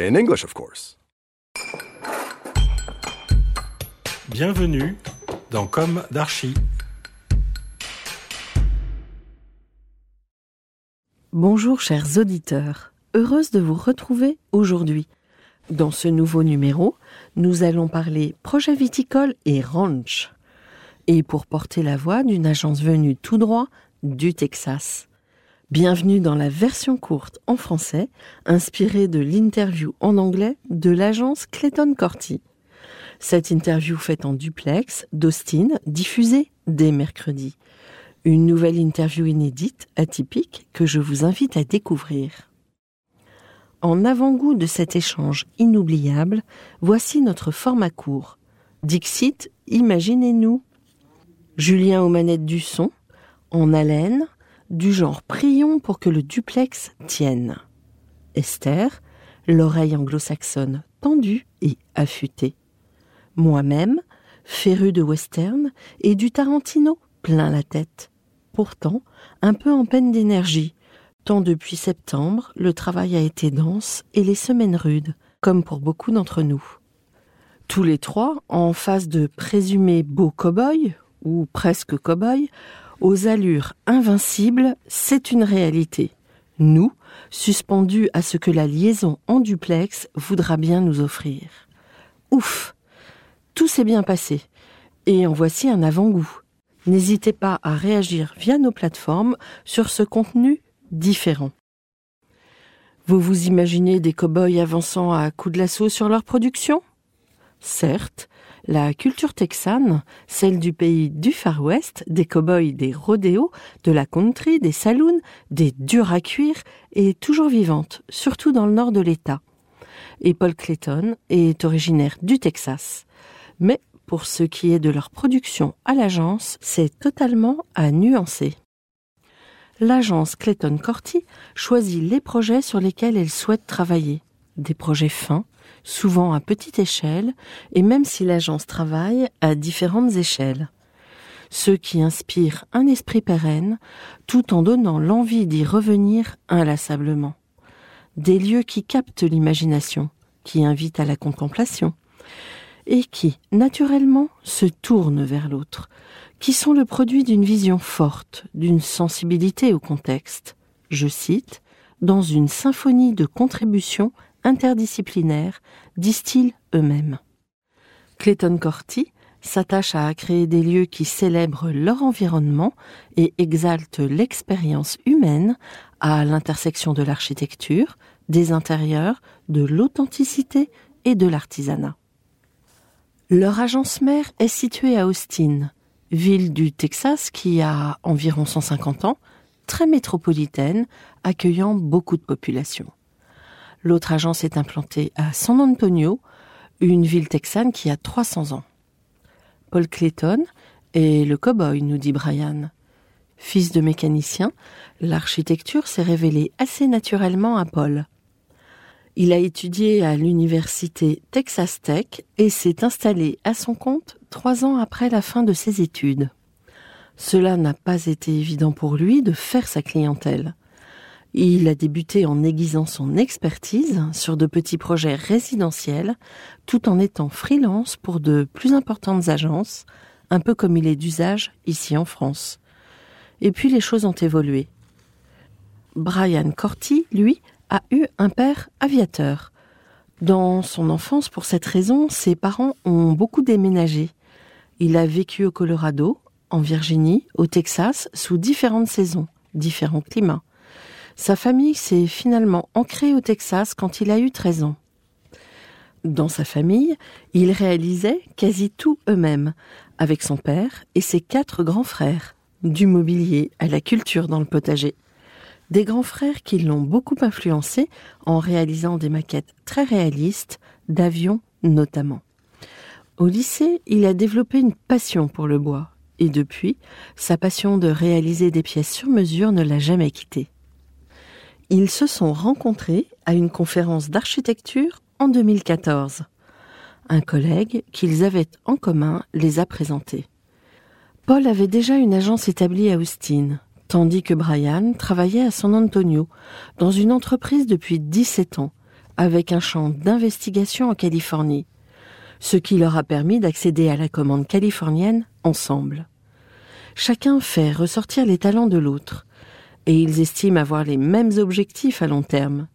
In English, of course. Bienvenue dans Comme d'Archi. Bonjour chers auditeurs, heureuse de vous retrouver aujourd'hui. Dans ce nouveau numéro, nous allons parler projet viticole et ranch. Et pour porter la voix d'une agence venue tout droit du Texas. Bienvenue dans la version courte en français, inspirée de l'interview en anglais de l'agence Clayton Corti. Cette interview faite en duplex d'Austin, diffusée dès mercredi. Une nouvelle interview inédite, atypique, que je vous invite à découvrir. En avant-goût de cet échange inoubliable, voici notre format court. Dixit, imaginez-nous. Julien aux manettes du son, en haleine, du genre prions pour que le duplex tienne. Esther, l'oreille anglo-saxonne tendue et affûtée. Moi-même, féru de western et du Tarantino plein la tête. Pourtant, un peu en peine d'énergie, tant depuis septembre, le travail a été dense et les semaines rudes, comme pour beaucoup d'entre nous. Tous les trois, en face de présumés beaux cow-boys, ou presque cow-boys, aux allures invincibles, c'est une réalité. Nous, suspendus à ce que la liaison en duplex voudra bien nous offrir. Ouf Tout s'est bien passé. Et en voici un avant-goût. N'hésitez pas à réagir via nos plateformes sur ce contenu différent. Vous vous imaginez des cow-boys avançant à coups de lasso sur leur production? Certes, la culture texane, celle du pays du Far West, des cow-boys, des rodéos, de la country, des saloons, des durs à cuire, est toujours vivante, surtout dans le nord de l'État. Et Paul Clayton est originaire du Texas. Mais pour ce qui est de leur production à l'agence, c'est totalement à nuancer. L'agence Clayton Corti choisit les projets sur lesquels elle souhaite travailler. Des projets fins, souvent à petite échelle, et même si l'agence travaille à différentes échelles. Ceux qui inspirent un esprit pérenne, tout en donnant l'envie d'y revenir inlassablement. Des lieux qui captent l'imagination, qui invitent à la contemplation, et qui, naturellement, se tournent vers l'autre, qui sont le produit d'une vision forte, d'une sensibilité au contexte. Je cite, dans une symphonie de contributions interdisciplinaires, disent-ils eux-mêmes. Clayton Corti s'attache à créer des lieux qui célèbrent leur environnement et exaltent l'expérience humaine à l'intersection de l'architecture, des intérieurs, de l'authenticité et de l'artisanat. Leur agence mère est située à Austin, ville du Texas qui a environ 150 ans, très métropolitaine, accueillant beaucoup de population. L'autre agence est implantée à San Antonio, une ville texane qui a 300 ans. Paul Clayton est le cow-boy, nous dit Brian. Fils de mécanicien, l'architecture s'est révélée assez naturellement à Paul. Il a étudié à l'université Texas Tech et s'est installé à son compte trois ans après la fin de ses études. Cela n'a pas été évident pour lui de faire sa clientèle. Il a débuté en aiguisant son expertise sur de petits projets résidentiels, tout en étant freelance pour de plus importantes agences, un peu comme il est d'usage ici en France. Et puis les choses ont évolué. Brian Corti, lui, a eu un père aviateur. Dans son enfance, pour cette raison, ses parents ont beaucoup déménagé. Il a vécu au Colorado, en Virginie, au Texas, sous différentes saisons, différents climats. Sa famille s'est finalement ancrée au Texas quand il a eu 13 ans. Dans sa famille, il réalisait quasi tout eux-mêmes, avec son père et ses quatre grands frères, du mobilier à la culture dans le potager. Des grands frères qui l'ont beaucoup influencé en réalisant des maquettes très réalistes, d'avions notamment. Au lycée, il a développé une passion pour le bois, et depuis, sa passion de réaliser des pièces sur mesure ne l'a jamais quitté. Ils se sont rencontrés à une conférence d'architecture en 2014. Un collègue qu'ils avaient en commun les a présentés. Paul avait déjà une agence établie à Austin, tandis que Brian travaillait à San Antonio, dans une entreprise depuis 17 ans, avec un champ d'investigation en Californie, ce qui leur a permis d'accéder à la commande californienne ensemble. Chacun fait ressortir les talents de l'autre, et ils estiment avoir les mêmes objectifs à long terme.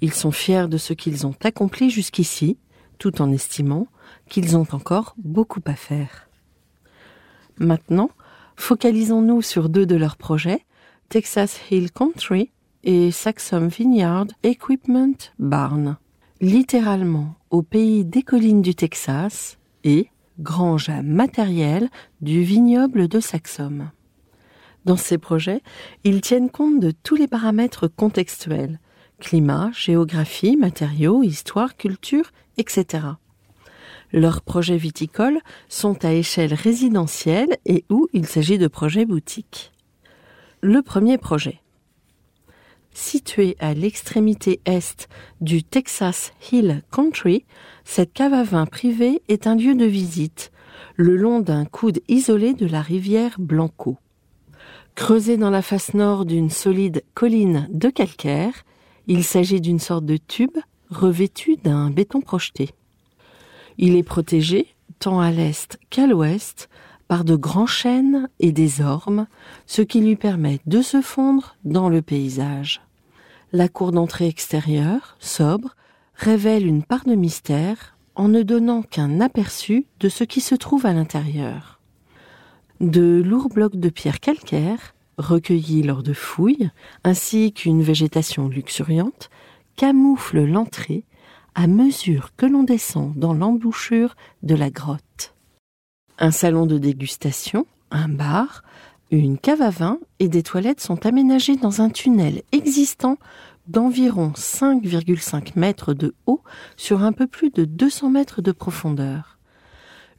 Ils sont fiers de ce qu'ils ont accompli jusqu'ici, tout en estimant qu'ils ont encore beaucoup à faire. Maintenant, focalisons-nous sur deux de leurs projets, Texas Hill Country et Saxum Vineyard Equipment Barn, littéralement au pays des collines du Texas et grange à matériel du vignoble de Saxum. Dans ces projets, ils tiennent compte de tous les paramètres contextuels climat, géographie, matériaux, histoire, culture, etc. Leurs projets viticoles sont à échelle résidentielle et où il s'agit de projets boutiques. Le premier projet. Situé à l'extrémité est du Texas Hill Country, cette cave à vin privée est un lieu de visite, le long d'un coude isolé de la rivière Blanco. Creusé dans la face nord d'une solide colline de calcaire, il s'agit d'une sorte de tube revêtu d'un béton projeté. Il est protégé, tant à l'est qu'à l'ouest, par de grands chênes et des ormes, ce qui lui permet de se fondre dans le paysage. La cour d'entrée extérieure, sobre, révèle une part de mystère en ne donnant qu'un aperçu de ce qui se trouve à l'intérieur. De lourds blocs de pierre calcaire, recueillis lors de fouilles, ainsi qu'une végétation luxuriante, camouflent l'entrée à mesure que l'on descend dans l'embouchure de la grotte. Un salon de dégustation, un bar, une cave à vin et des toilettes sont aménagés dans un tunnel existant d'environ 5,5 mètres de haut sur un peu plus de 200 mètres de profondeur.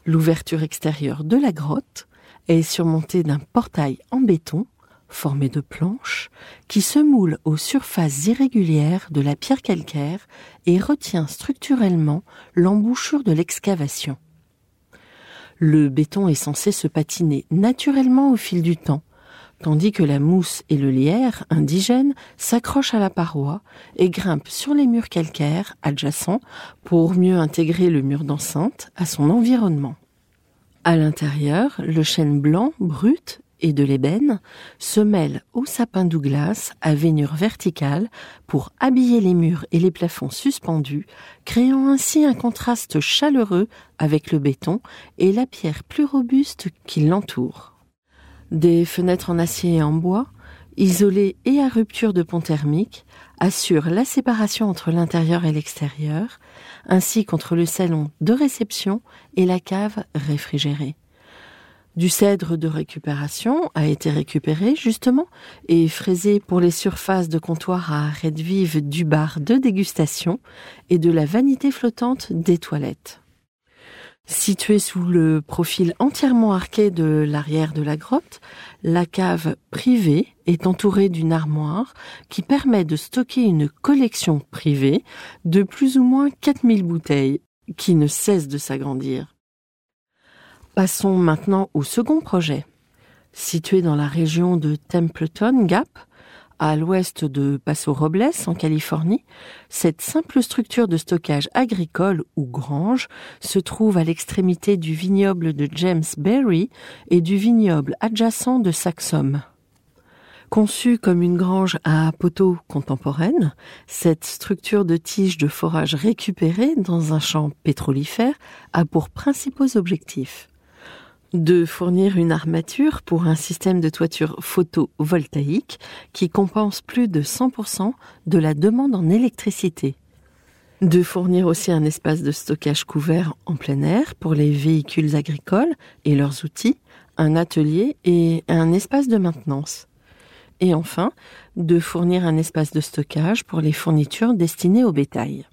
L'ouverture extérieure de la grotte est surmontée d'un portail en béton formé de planches qui se moule aux surfaces irrégulières de la pierre calcaire et retient structurellement l'embouchure de l'excavation. Le béton est censé se patiner naturellement au fil du temps, tandis que la mousse et le lierre indigène s'accrochent à la paroi et grimpent sur les murs calcaires adjacents pour mieux intégrer le mur d'enceinte à son environnement. À l'intérieur, le chêne blanc, brut et de l'ébène se mêlent au sapin Douglas à veinure verticale pour habiller les murs et les plafonds suspendus, créant ainsi un contraste chaleureux avec le béton et la pierre plus robuste qui l'entoure. Des fenêtres en acier et en bois, isolées et à rupture de pont thermique, assurent la séparation entre l'intérieur et l'extérieur, ainsi qu'entre le salon de réception et la cave réfrigérée. Du cèdre de récupération a été récupéré justement et fraisé pour les surfaces de comptoir à arêtes vives du bar de dégustation et de la vanité flottante des toilettes. Située sous le profil entièrement arqué de l'arrière de la grotte, la cave privée est entourée d'une armoire qui permet de stocker une collection privée de plus ou moins 4000 bouteilles qui ne cesse de s'agrandir. Passons maintenant au second projet. Situé dans la région de Templeton Gap, à l'ouest de Paso Robles, en Californie, cette simple structure de stockage agricole ou grange se trouve à l'extrémité du vignoble de James Berry et du vignoble adjacent de Saxum. Conçue comme une grange à poteaux contemporaine, cette structure de tige de forage récupérée dans un champ pétrolifère a pour principaux objectifs de fournir une armature pour un système de toiture photovoltaïque qui compense plus de 100% de la demande en électricité. De fournir aussi un espace de stockage couvert en plein air pour les véhicules agricoles et leurs outils, un atelier et un espace de maintenance et enfin de fournir un espace de stockage pour les fournitures destinées au bétail.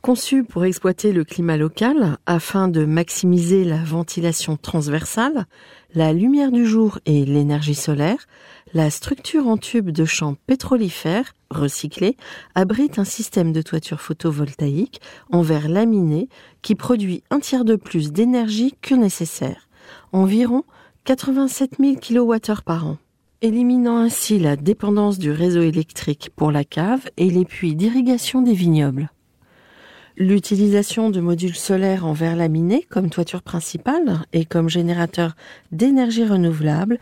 Conçu pour exploiter le climat local afin de maximiser la ventilation transversale, la lumière du jour et l'énergie solaire, la structure en tube de champ pétrolifère recyclé abrite un système de toiture photovoltaïque en verre laminé qui produit un tiers de plus d'énergie que nécessaire, environ 87 000 kWh par an éliminant ainsi la dépendance du réseau électrique pour la cave et les puits d'irrigation des vignobles. L'utilisation de modules solaires en verre laminé comme toiture principale et comme générateur d'énergie renouvelable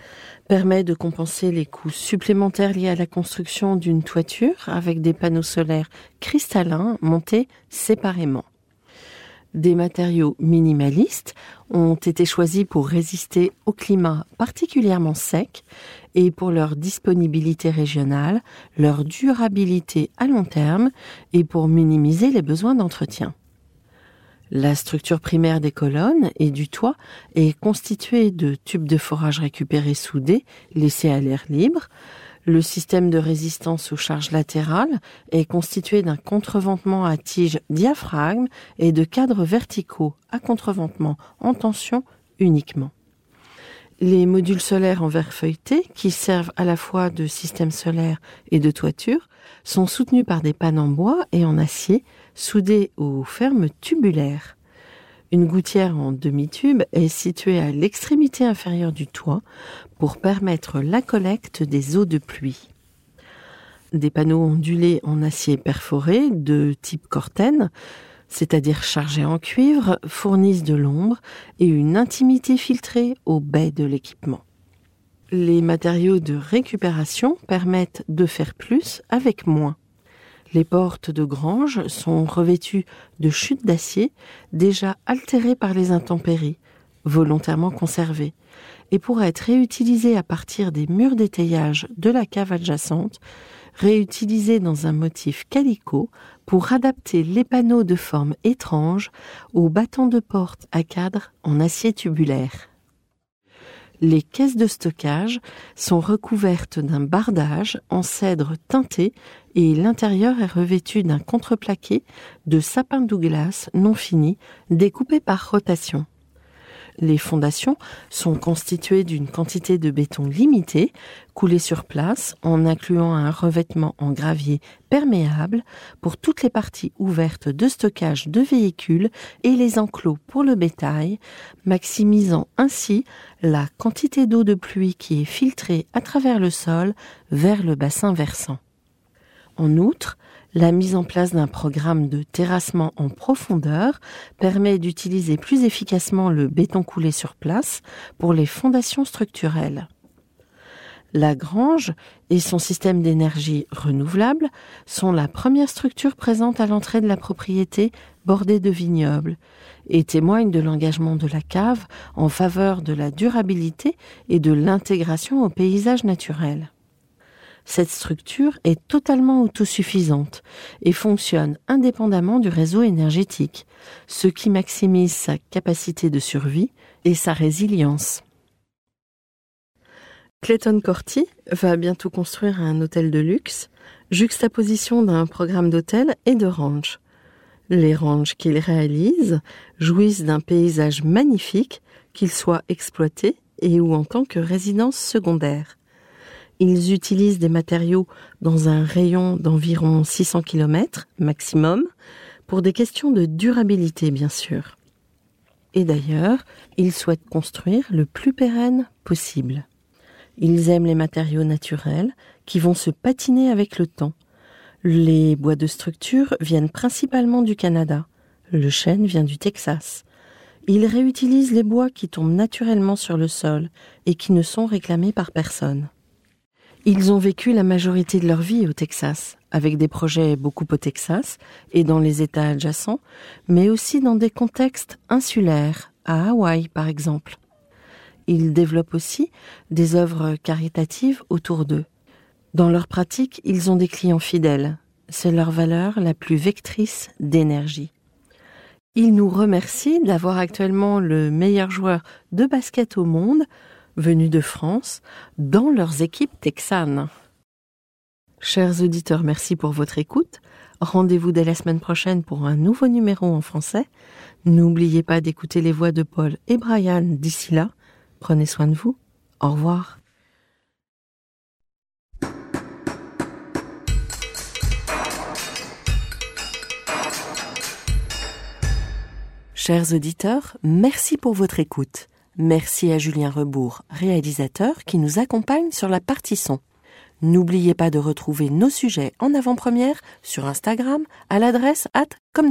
permet de compenser les coûts supplémentaires liés à la construction d'une toiture avec des panneaux solaires cristallins montés séparément. Des matériaux minimalistes ont été choisis pour résister au climat particulièrement sec et pour leur disponibilité régionale, leur durabilité à long terme et pour minimiser les besoins d'entretien. La structure primaire des colonnes et du toit est constituée de tubes de forage récupérés soudés laissés à l'air libre, le système de résistance aux charges latérales est constitué d'un contreventement à tige diaphragme et de cadres verticaux à contreventement en tension uniquement. Les modules solaires en verre feuilleté, qui servent à la fois de système solaire et de toiture, sont soutenus par des pannes en bois et en acier soudés aux fermes tubulaires. Une gouttière en demi-tube est située à l'extrémité inférieure du toit pour permettre la collecte des eaux de pluie. Des panneaux ondulés en acier perforé de type Corten, c'est-à-dire chargés en cuivre, fournissent de l'ombre et une intimité filtrée au baies de l'équipement. Les matériaux de récupération permettent de faire plus avec moins. Les portes de grange sont revêtues de chutes d'acier déjà altérées par les intempéries, volontairement conservées, et pourraient être réutilisées à partir des murs d'étayage de la cave adjacente, réutilisées dans un motif calicot pour adapter les panneaux de forme étrange aux battants de porte à cadre en acier tubulaire. Les caisses de stockage sont recouvertes d'un bardage en cèdre teinté et l'intérieur est revêtu d'un contreplaqué de sapin Douglas non fini découpé par rotation. Les fondations sont constituées d'une quantité de béton limitée, coulé sur place en incluant un revêtement en gravier perméable pour toutes les parties ouvertes de stockage de véhicules et les enclos pour le bétail, maximisant ainsi la quantité d'eau de pluie qui est filtrée à travers le sol vers le bassin versant. En outre, la mise en place d'un programme de terrassement en profondeur permet d'utiliser plus efficacement le béton coulé sur place pour les fondations structurelles. La grange et son système d'énergie renouvelable sont la première structure présente à l'entrée de la propriété bordée de vignobles et témoignent de l'engagement de la cave en faveur de la durabilité et de l'intégration au paysage naturel. Cette structure est totalement autosuffisante et fonctionne indépendamment du réseau énergétique, ce qui maximise sa capacité de survie et sa résilience. Clayton Corti va bientôt construire un hôtel de luxe, juxtaposition d'un programme d'hôtel et de ranch. Les ranchs qu'il réalise jouissent d'un paysage magnifique, qu'ils soient exploités et ou en tant que résidence secondaire. Ils utilisent des matériaux dans un rayon d'environ 600 km maximum, pour des questions de durabilité bien sûr. Et d'ailleurs, ils souhaitent construire le plus pérenne possible. Ils aiment les matériaux naturels qui vont se patiner avec le temps. Les bois de structure viennent principalement du Canada. Le chêne vient du Texas. Ils réutilisent les bois qui tombent naturellement sur le sol et qui ne sont réclamés par personne. Ils ont vécu la majorité de leur vie au Texas, avec des projets beaucoup au Texas et dans les États adjacents, mais aussi dans des contextes insulaires, à Hawaï par exemple. Ils développent aussi des œuvres caritatives autour d'eux. Dans leur pratique, ils ont des clients fidèles. C'est leur valeur la plus vectrice d'énergie. Ils nous remercient d'avoir actuellement le meilleur joueur de basket au monde, venu de France, dans leurs équipes texanes. Chers auditeurs, merci pour votre écoute. Rendez-vous dès la semaine prochaine pour un nouveau numéro en français. N'oubliez pas d'écouter les voix de Paul et Brian d'ici là. Prenez soin de vous. Au revoir. Chers auditeurs, merci pour votre écoute. Merci à Julien Rebourg, réalisateur, qui nous accompagne sur la partie son. N'oubliez pas de retrouver nos sujets en avant-première sur Instagram à l'adresse at comme.